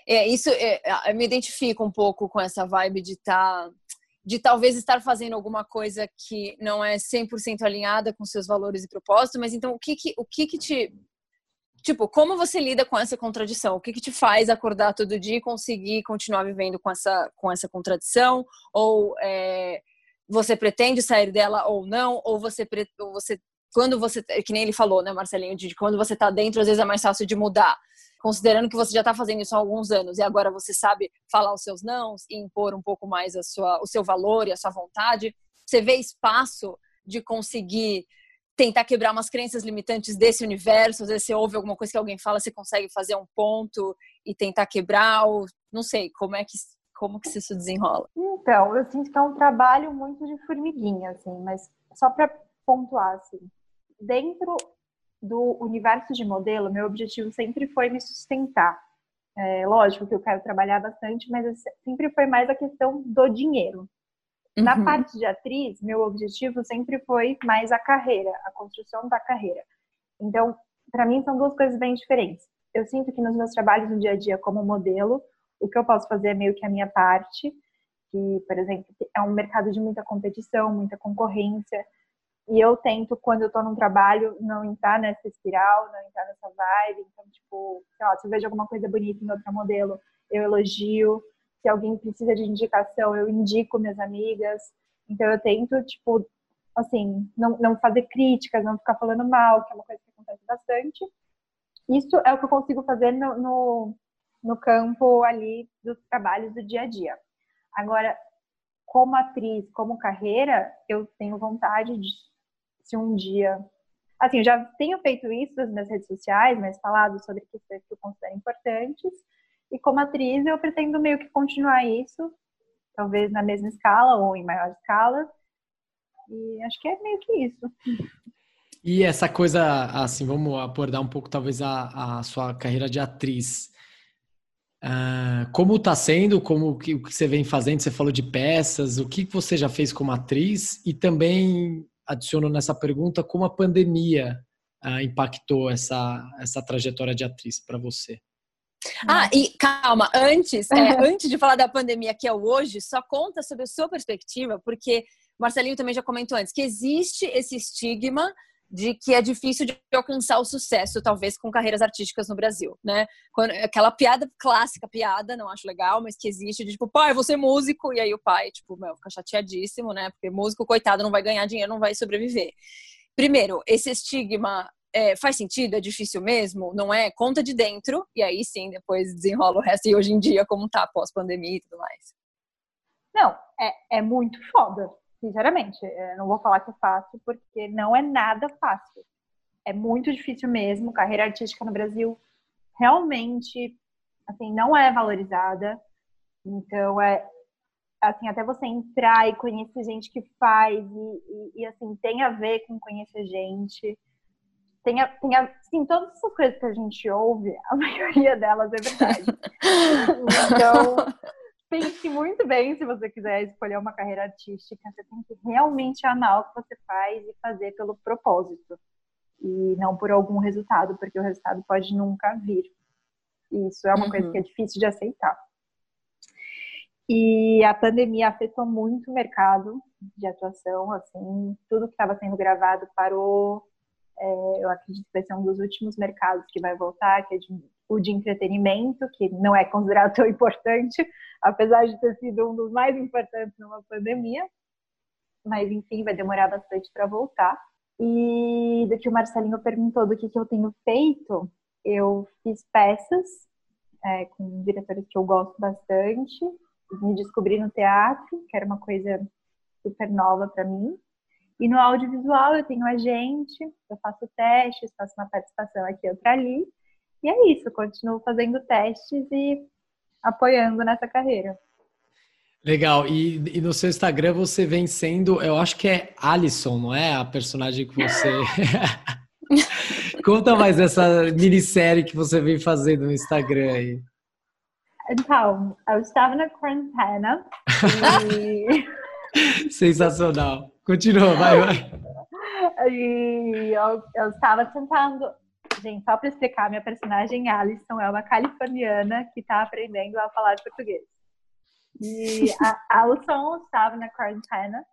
é, isso, é, eu me identifico um pouco com essa vibe de estar, tá, de talvez estar fazendo alguma coisa que não é 100% alinhada com seus valores e propósitos, mas então o que que, o que que te Tipo, como você lida com essa contradição? O que, que te faz acordar todo dia e conseguir continuar vivendo com essa, com essa contradição? Ou é, você pretende sair dela ou não? Ou você, ou você quando você, que nem ele falou, né, Marcelinho, de quando você tá dentro, às vezes é mais fácil de mudar. considerando que você já está fazendo isso há alguns anos e agora você sabe falar os seus nãos e impor um pouco mais a sua, o seu valor e a sua vontade, você vê espaço de conseguir tentar quebrar umas crenças limitantes desse universo. Às vezes você ouve alguma coisa que alguém fala, você consegue fazer um ponto e tentar quebrar, ou não sei, como é que como que isso desenrola? Então, eu sinto que é um trabalho muito de formiguinha, assim, mas só para pontuar, assim, dentro do universo de modelo, meu objetivo sempre foi me sustentar. É, lógico que eu quero trabalhar bastante, mas sempre foi mais a questão do dinheiro. Na uhum. parte de atriz, meu objetivo sempre foi mais a carreira, a construção da carreira. Então, para mim, são duas coisas bem diferentes. Eu sinto que nos meus trabalhos no dia a dia como modelo, o que eu posso fazer é meio que a minha parte, que, por exemplo, é um mercado de muita competição, muita concorrência, e eu tento, quando eu tô num trabalho, não entrar nessa espiral, não entrar nessa vibe. Então, tipo, sei lá, se eu vejo alguma coisa bonita em outra modelo, eu elogio se alguém precisa de indicação, eu indico minhas amigas. Então eu tento, tipo, assim, não, não fazer críticas, não ficar falando mal, que é uma coisa que acontece bastante. Isso é o que eu consigo fazer no, no, no campo ali dos trabalhos do dia a dia. Agora, como atriz, como carreira, eu tenho vontade de, se um dia. Assim, eu já tenho feito isso nas minhas redes sociais, mas falado sobre questões que eu considero importantes. E como atriz, eu pretendo meio que continuar isso, talvez na mesma escala ou em maior escala. E acho que é meio que isso. E essa coisa, assim, vamos abordar um pouco talvez a, a sua carreira de atriz. Uh, como está sendo, como que, o que você vem fazendo? Você falou de peças, o que você já fez como atriz? E também adiciono nessa pergunta como a pandemia uh, impactou essa, essa trajetória de atriz para você. Ah, e calma, antes, é, antes de falar da pandemia que é o hoje, só conta sobre a sua perspectiva, porque Marcelinho também já comentou antes que existe esse estigma de que é difícil de alcançar o sucesso, talvez, com carreiras artísticas no Brasil, né? Quando, aquela piada clássica, piada, não acho legal, mas que existe de tipo, pai, você é músico, e aí o pai, tipo, meu, fica chateadíssimo, né? Porque músico, coitado, não vai ganhar dinheiro, não vai sobreviver. Primeiro, esse estigma é, faz sentido, é difícil mesmo, não é? Conta de dentro, e aí sim, depois desenrola o resto, e hoje em dia, como tá pós-pandemia e tudo mais. Não, é, é muito foda, sinceramente. Eu não vou falar que é fácil, porque não é nada fácil. É muito difícil mesmo. Carreira artística no Brasil realmente, assim, não é valorizada. Então, é, assim, até você entrar e conhecer gente que faz e, e, e assim, tem a ver com conhecer gente tem, a, tem a, assim, todas essas coisas que a gente ouve, a maioria delas é verdade. então, pense muito bem se você quiser escolher uma carreira artística. Você tem que realmente amar o que você faz e fazer pelo propósito. E não por algum resultado, porque o resultado pode nunca vir. Isso é uma uhum. coisa que é difícil de aceitar. E a pandemia afetou muito o mercado de atuação, assim, tudo que estava sendo gravado parou, é, eu acredito que vai ser um dos últimos mercados que vai voltar, que é de, o de entretenimento, que não é considerado tão importante, apesar de ter sido um dos mais importantes numa pandemia. Mas, enfim, vai demorar bastante para voltar. E do que o Marcelinho perguntou do que, que eu tenho feito, eu fiz peças é, com diretores que eu gosto bastante, me descobri no teatro, que era uma coisa super nova para mim. E no audiovisual eu tenho agente, eu faço testes, faço uma participação aqui, outra ali. E é isso, continuo fazendo testes e apoiando nessa carreira. Legal. E, e, no seu Instagram você vem sendo, eu acho que é Alison, não é? A personagem que você. Conta mais dessa minissérie que você vem fazendo no Instagram aí. Então, eu estava na quarentena e. Sensacional. Continua, vai, vai. E eu, eu estava tentando. Gente, só para explicar, minha personagem Alison é uma californiana que está aprendendo a falar português. E a Alison estava na quarentena,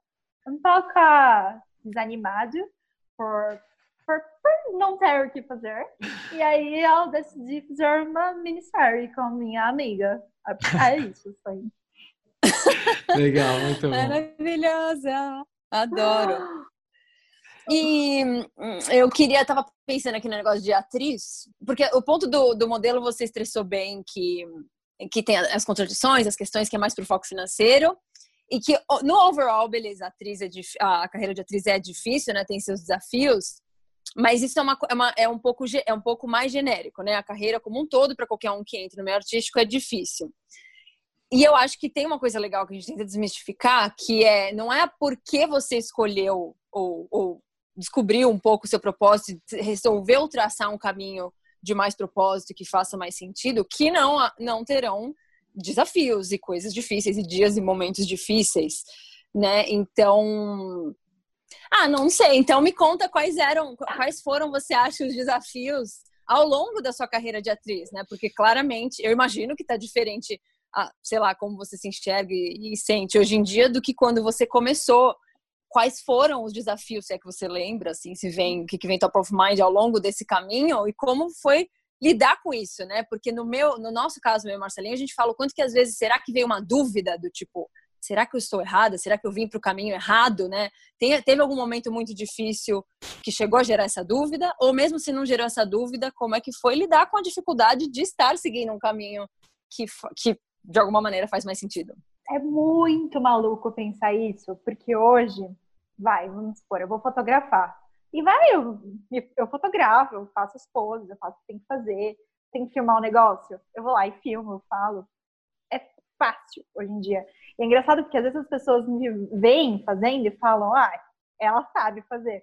um pouco desanimado por, por, por não ter o que fazer. E aí eu decidi fazer uma minissérie com minha amiga. É isso, foi. Legal, muito bom. Maravilhosa! Adoro. E hum, eu queria, tava pensando aqui no negócio de atriz, porque o ponto do, do modelo você estressou bem que, que tem as contradições, as questões que é mais pro foco financeiro, e que no overall, beleza, a, atriz é a carreira de atriz é difícil, né? Tem seus desafios, mas isso é, uma, é, uma, é, um pouco, é um pouco mais genérico, né? A carreira como um todo, para qualquer um que entre no meio artístico, é difícil. E eu acho que tem uma coisa legal que a gente tenta desmistificar, que é não é porque você escolheu ou, ou descobriu um pouco o seu propósito, resolveu traçar um caminho de mais propósito que faça mais sentido, que não, não terão desafios e coisas difíceis e dias e momentos difíceis, né? Então, ah, não sei. Então me conta quais eram, quais foram, você acha, os desafios ao longo da sua carreira de atriz, né? Porque claramente, eu imagino que está diferente a, sei lá, como você se enxerga e, e sente hoje em dia do que quando você começou. Quais foram os desafios, se é que você lembra, assim, se vem, o que, que vem top of mind ao longo desse caminho e como foi lidar com isso, né? Porque no meu, no nosso caso, meu Marcelinho, a gente fala o quanto que às vezes será que veio uma dúvida do tipo, será que eu estou errada? Será que eu vim para o caminho errado, né? Tem, teve algum momento muito difícil que chegou a gerar essa dúvida? Ou mesmo se não gerou essa dúvida, como é que foi lidar com a dificuldade de estar seguindo um caminho que, que de alguma maneira faz mais sentido. É muito maluco pensar isso, porque hoje, vai, vamos supor, eu vou fotografar. E vai, eu, eu fotografo, eu faço as poses, eu faço o que tem que fazer, tem que filmar um negócio, eu vou lá e filmo, eu falo. É fácil hoje em dia. E é engraçado porque às vezes as pessoas me veem fazendo e falam, ah, ela sabe fazer.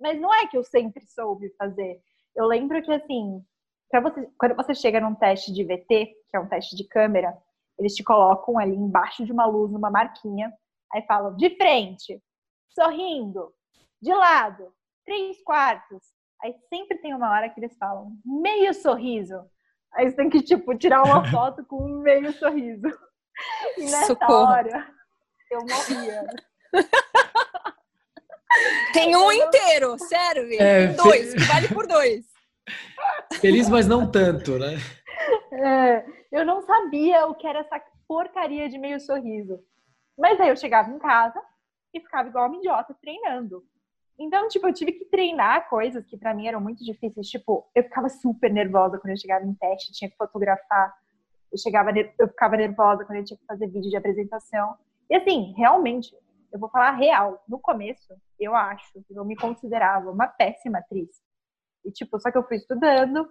Mas não é que eu sempre soube fazer. Eu lembro que, assim, você, quando você chega num teste de VT, que é um teste de câmera, eles te colocam ali embaixo de uma luz, numa marquinha, aí falam de frente, sorrindo, de lado, três quartos. Aí sempre tem uma hora que eles falam meio sorriso. Aí você tem que, tipo, tirar uma foto com um meio sorriso. E nessa Socorro. hora, eu morria. Tem um inteiro, sério, é, dois, que vale por dois. Feliz, mas não tanto, né? É, eu não sabia o que era essa porcaria de meio sorriso. Mas aí eu chegava em casa e ficava igual uma idiota treinando. Então, tipo, eu tive que treinar coisas que para mim eram muito difíceis. Tipo, eu ficava super nervosa quando eu chegava em teste, tinha que fotografar. Eu, chegava, eu ficava nervosa quando eu tinha que fazer vídeo de apresentação. E assim, realmente, eu vou falar real. No começo, eu acho que eu me considerava uma péssima atriz. E, tipo, só que eu fui estudando,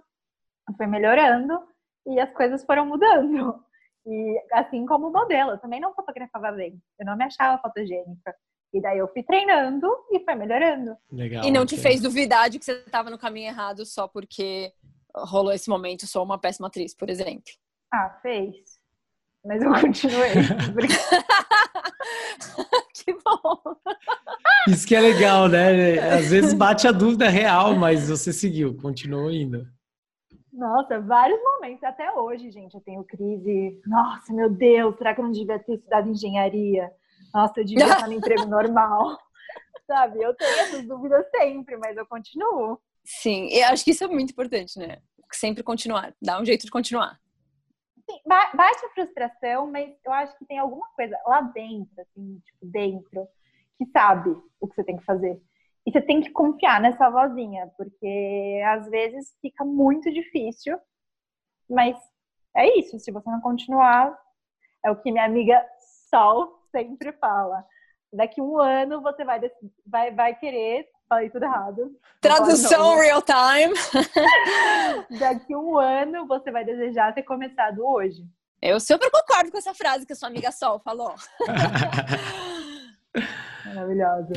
fui melhorando e as coisas foram mudando. E assim como o modelo, eu também não fotografava bem. Eu não me achava fotogênica. E daí eu fui treinando e foi melhorando. Legal. E não te fez duvidar de que você estava no caminho errado só porque rolou esse momento, sou uma péssima atriz, por exemplo. Ah, fez. Mas eu continuei. que bom. Isso que é legal, né? Às vezes bate a dúvida real, mas você seguiu, continuou indo. Nossa, vários momentos, até hoje, gente, eu tenho crise. Nossa, meu Deus, será que eu não devia ter estudado engenharia? Nossa, eu devia estar no emprego normal. Sabe, eu tenho essas dúvidas sempre, mas eu continuo. Sim, eu acho que isso é muito importante, né? Sempre continuar, dá um jeito de continuar. Sim, bate a frustração, mas eu acho que tem alguma coisa lá dentro, assim, tipo, dentro, que sabe o que você tem que fazer. E você tem que confiar nessa vozinha, porque às vezes fica muito difícil, mas é isso, se você não continuar, é o que minha amiga Sol sempre fala. Daqui um ano você vai, vai, vai querer. Falei tudo errado. Tradução real time. Daqui um ano você vai desejar ter começado hoje. Eu super concordo com essa frase que a sua amiga Sol falou. Maravilhosa.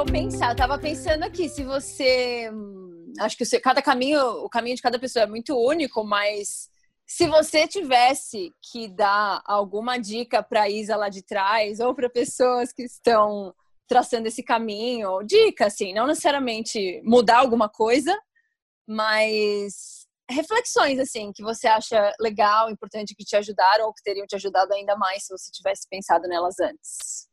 Eu pensar, eu tava pensando aqui, se você. Hum, acho que cada caminho, o caminho de cada pessoa é muito único, mas se você tivesse que dar alguma dica para Isa lá de trás, ou para pessoas que estão traçando esse caminho, dica, assim, não necessariamente mudar alguma coisa, mas reflexões, assim, que você acha legal, importante, que te ajudaram ou que teriam te ajudado ainda mais se você tivesse pensado nelas antes.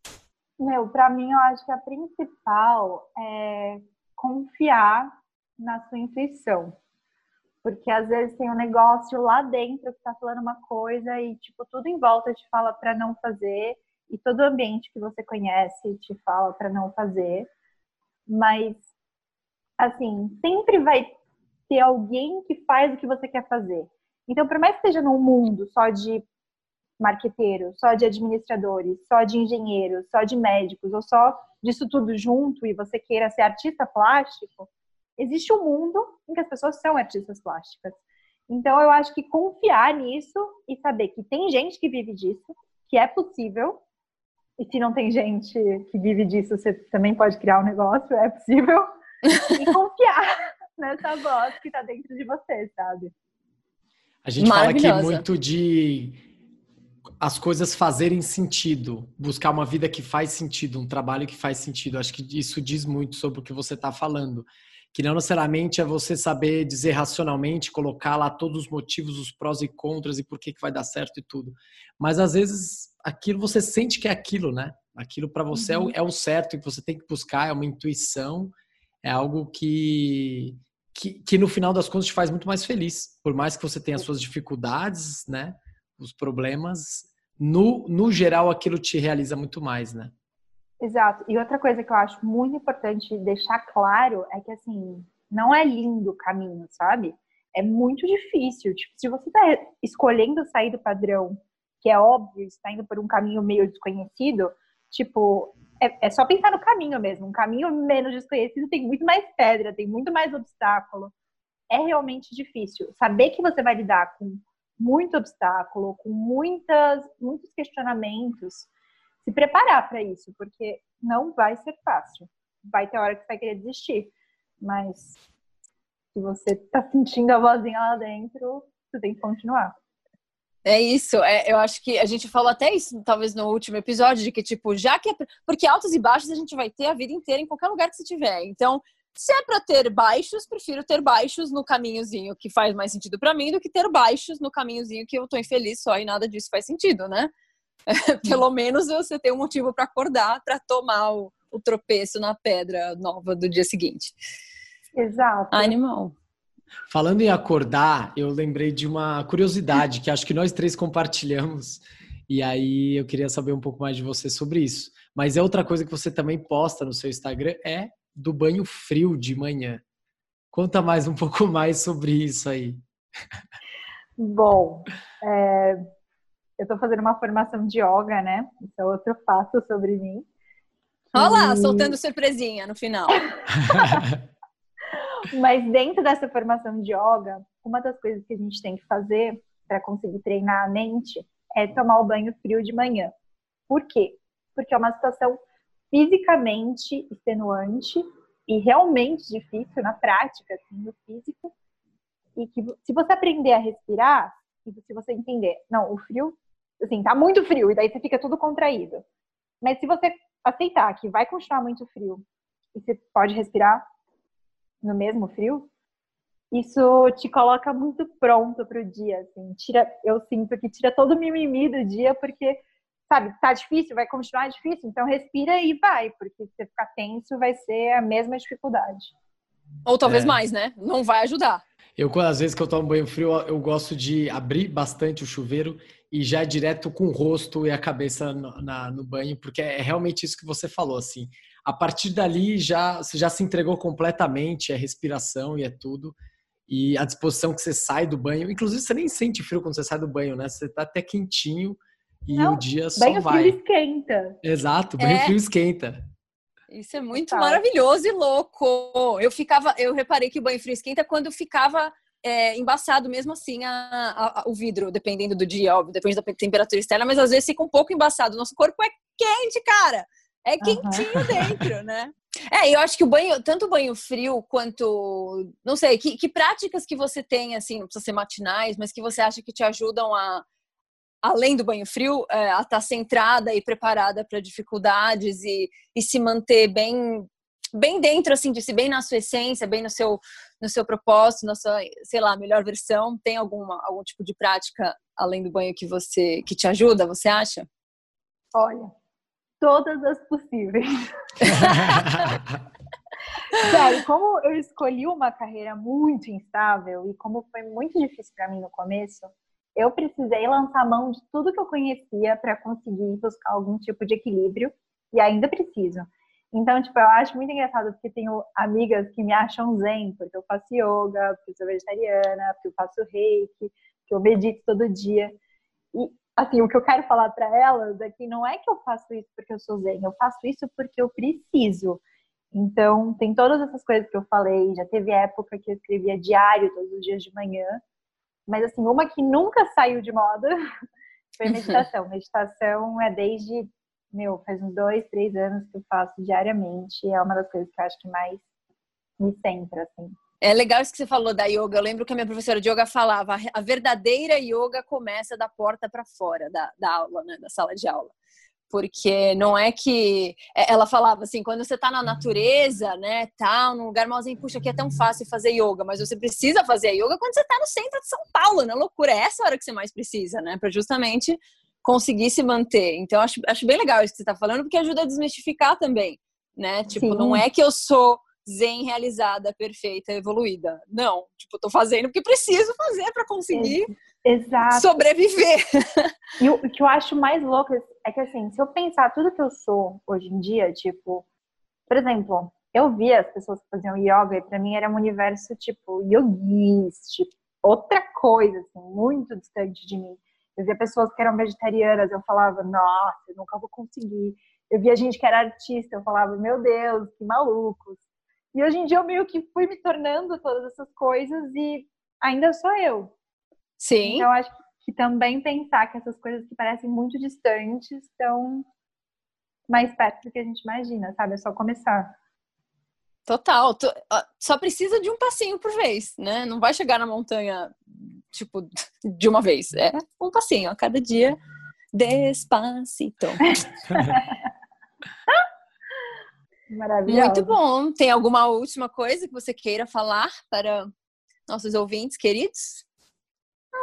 Meu, para mim, eu acho que a principal é confiar na sua intuição. Porque às vezes tem um negócio lá dentro que tá falando uma coisa e, tipo, tudo em volta te fala para não fazer, e todo o ambiente que você conhece te fala para não fazer. Mas, assim, sempre vai ter alguém que faz o que você quer fazer. Então, por mais que esteja num mundo só de marqueteiros, só de administradores, só de engenheiros, só de médicos, ou só disso tudo junto e você queira ser artista plástico, existe um mundo em que as pessoas são artistas plásticas. Então, eu acho que confiar nisso e saber que tem gente que vive disso, que é possível, e se não tem gente que vive disso, você também pode criar um negócio, é possível, e confiar nessa voz que está dentro de você, sabe? A gente fala aqui muito de as coisas fazerem sentido, buscar uma vida que faz sentido, um trabalho que faz sentido. Acho que isso diz muito sobre o que você está falando. Que não necessariamente é você saber dizer racionalmente, colocar lá todos os motivos, os prós e contras e por que, que vai dar certo e tudo. Mas às vezes aquilo você sente que é aquilo, né? Aquilo para você uhum. é, o, é o certo e que você tem que buscar, é uma intuição, é algo que, que, que no final das contas te faz muito mais feliz. Por mais que você tenha as suas dificuldades, né? Os problemas, no, no geral aquilo te realiza muito mais, né? Exato. E outra coisa que eu acho muito importante deixar claro é que, assim, não é lindo o caminho, sabe? É muito difícil. Tipo, se você está escolhendo sair do padrão, que é óbvio, está indo por um caminho meio desconhecido, tipo, é, é, só pensar no caminho mesmo. Um caminho menos desconhecido tem muito mais pedra, tem muito mais obstáculo. É realmente difícil. Saber que você vai lidar com muito obstáculo, com muitas, muitos questionamentos, se preparar para isso, porque não vai ser fácil. Vai ter hora que você vai querer desistir, mas se você está sentindo a vozinha lá dentro, você tem que continuar. É isso, é, eu acho que a gente falou até isso, talvez no último episódio, de que, tipo, já que é. Porque altos e baixos a gente vai ter a vida inteira em qualquer lugar que você tiver. Então, se é para ter baixos, prefiro ter baixos no caminhozinho que faz mais sentido para mim do que ter baixos no caminhozinho que eu tô infeliz só e nada disso faz sentido, né? Pelo menos você tem um motivo para acordar, para tomar o, o, tropeço na pedra nova do dia seguinte. Exato. Animal. Falando em acordar, eu lembrei de uma curiosidade que acho que nós três compartilhamos. E aí eu queria saber um pouco mais de você sobre isso. Mas é outra coisa que você também posta no seu Instagram é do banho frio de manhã. Conta mais um pouco mais sobre isso aí. Bom, é, eu estou fazendo uma formação de yoga, né? Isso é outro fato sobre mim. Olha lá, e... soltando surpresinha no final. Mas dentro dessa formação de yoga, uma das coisas que a gente tem que fazer para conseguir treinar a mente é tomar o banho frio de manhã. Por quê? Porque é uma situação fisicamente extenuante e realmente difícil na prática, assim, no físico. E que se você aprender a respirar, e se você entender, não, o frio, assim, tá muito frio, e daí você fica tudo contraído. Mas se você aceitar que vai continuar muito frio, e você pode respirar no mesmo frio, isso te coloca muito pronto para o dia, assim, tira, eu sinto que tira todo o mimimi do dia, porque sabe, tá difícil, vai continuar difícil, então respira e vai, porque se você ficar tenso vai ser a mesma dificuldade. Ou talvez é. mais, né? Não vai ajudar. Eu, às vezes que eu tomo banho frio, eu gosto de abrir bastante o chuveiro e já direto com o rosto e a cabeça no, na, no banho, porque é realmente isso que você falou, assim. A partir dali, já você já se entregou completamente, é respiração e é tudo. E a disposição que você sai do banho, inclusive você nem sente frio quando você sai do banho, né? Você tá até quentinho e Não, o dia só banho vai. Frio esquenta. Exato, banho é. frio esquenta. Isso é muito tá. maravilhoso e louco. Eu ficava, eu reparei que o banho frio esquenta quando ficava é, embaçado mesmo assim a, a, a, o vidro, dependendo do dia, óbvio, depende da temperatura externa, mas às vezes fica um pouco embaçado. Nosso corpo é quente, cara. É quentinho uhum. dentro, né? É, eu acho que o banho, tanto o banho frio quanto, não sei, que, que práticas que você tem, assim, não precisa ser matinais, mas que você acha que te ajudam a, além do banho frio, é, a estar tá centrada e preparada para dificuldades e, e se manter bem bem dentro assim de si, bem na sua essência, bem no seu no seu propósito, na sua, sei lá, melhor versão. Tem alguma algum tipo de prática além do banho que você que te ajuda, você acha? Olha, todas as possíveis. Sério, como eu escolhi uma carreira muito instável e como foi muito difícil para mim no começo, eu precisei lançar mão de tudo que eu conhecia para conseguir buscar algum tipo de equilíbrio e ainda preciso. Então, tipo, eu acho muito engraçado porque tenho amigas que me acham zen, porque eu faço yoga, porque eu sou vegetariana, porque eu faço reiki, que eu medito todo dia. E, assim, o que eu quero falar para elas é que não é que eu faço isso porque eu sou zen, eu faço isso porque eu preciso. Então, tem todas essas coisas que eu falei. Já teve época que eu escrevia diário todos os dias de manhã. Mas, assim, uma que nunca saiu de moda foi meditação. meditação é desde, meu, faz uns dois, três anos que eu faço diariamente. É uma das coisas que eu acho que mais me centra, assim. É legal isso que você falou da yoga. Eu lembro que a minha professora de yoga falava: a verdadeira yoga começa da porta para fora da, da aula, né, da sala de aula. Porque não é que. É, ela falava assim: quando você tá na natureza, né, tá num lugar malzinho, puxa, aqui é tão fácil fazer yoga, mas você precisa fazer yoga quando você tá no centro de São Paulo, na loucura. É essa hora que você mais precisa, né, para justamente conseguir se manter. Então, acho, acho bem legal isso que você tá falando, porque ajuda a desmistificar também, né? Tipo, Sim. não é que eu sou zen realizada, perfeita, evoluída. Não, tipo, tô fazendo porque preciso fazer para conseguir Exato. sobreviver. E o que eu acho mais louco é que assim, se eu pensar tudo que eu sou hoje em dia, tipo, por exemplo, eu via as pessoas que faziam yoga e para mim era um universo tipo yogis, tipo, outra coisa assim, muito distante de mim. Eu via pessoas que eram vegetarianas, eu falava, nossa, eu nunca vou conseguir. Eu via gente que era artista, eu falava, meu Deus, que malucos. E hoje em dia eu meio que fui me tornando todas essas coisas e ainda sou eu. Sim. Então acho que também pensar que essas coisas que parecem muito distantes estão mais perto do que a gente imagina, sabe? É só começar. Total. Só precisa de um passinho por vez, né? Não vai chegar na montanha, tipo, de uma vez. É um passinho a cada dia. Despacito. Maravilhoso. Muito bom. Tem alguma última coisa que você queira falar para nossos ouvintes queridos?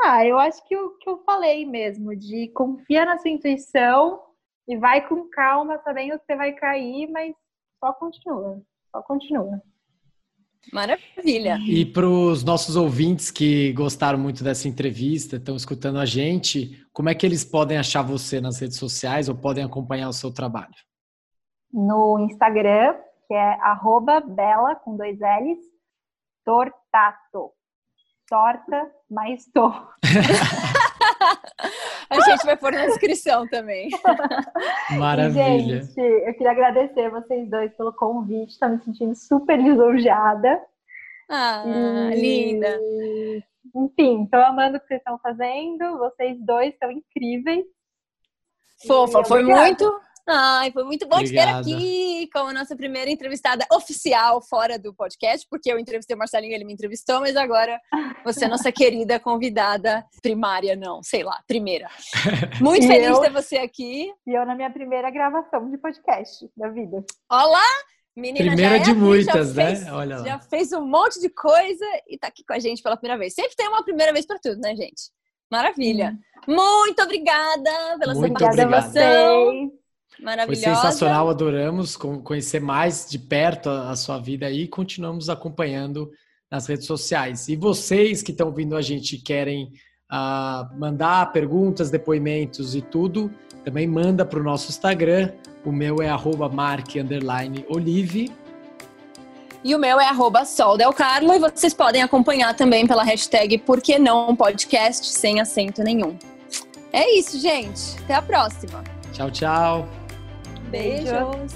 Ah, eu acho que o que eu falei mesmo, de confia na sua intuição e vai com calma, sabendo que você vai cair, mas só continua, só continua. Maravilha. E para os nossos ouvintes que gostaram muito dessa entrevista, estão escutando a gente, como é que eles podem achar você nas redes sociais ou podem acompanhar o seu trabalho? No Instagram, que é arroba bela, com dois L's, tortato. Torta, mais tô. A gente vai pôr na descrição também. Maravilha. Gente, eu queria agradecer vocês dois pelo convite. Estou me sentindo super lisonjeada. Ah, e... linda. Enfim, estou amando o que vocês estão fazendo. Vocês dois são incríveis. Fofa, foi muito Ai, foi muito bom Obrigada. te ter aqui como nossa primeira entrevistada oficial fora do podcast, porque eu entrevistei o Marcelinho, ele me entrevistou, mas agora você é nossa querida convidada primária, não, sei lá, primeira. Muito feliz eu, de ter você aqui. E eu na minha primeira gravação de podcast da vida. Olá! Menina, Primeira é de muitas, né? Fez, Olha lá. Já fez um monte de coisa e tá aqui com a gente pela primeira vez. Sempre tem uma primeira vez para tudo, né, gente? Maravilha. Hum. Muito obrigada pela Muito sua participação. Maravilhosa. Foi sensacional, adoramos conhecer mais de perto a sua vida aí e continuamos acompanhando nas redes sociais. E vocês que estão vindo a gente querem uh, mandar perguntas, depoimentos e tudo, também manda para o nosso Instagram. O meu é mark_olive. E o meu é arroba soldelcarlo e vocês podem acompanhar também pela hashtag Por que não podcast sem acento nenhum. É isso, gente. Até a próxima. Tchau, tchau. Beijos.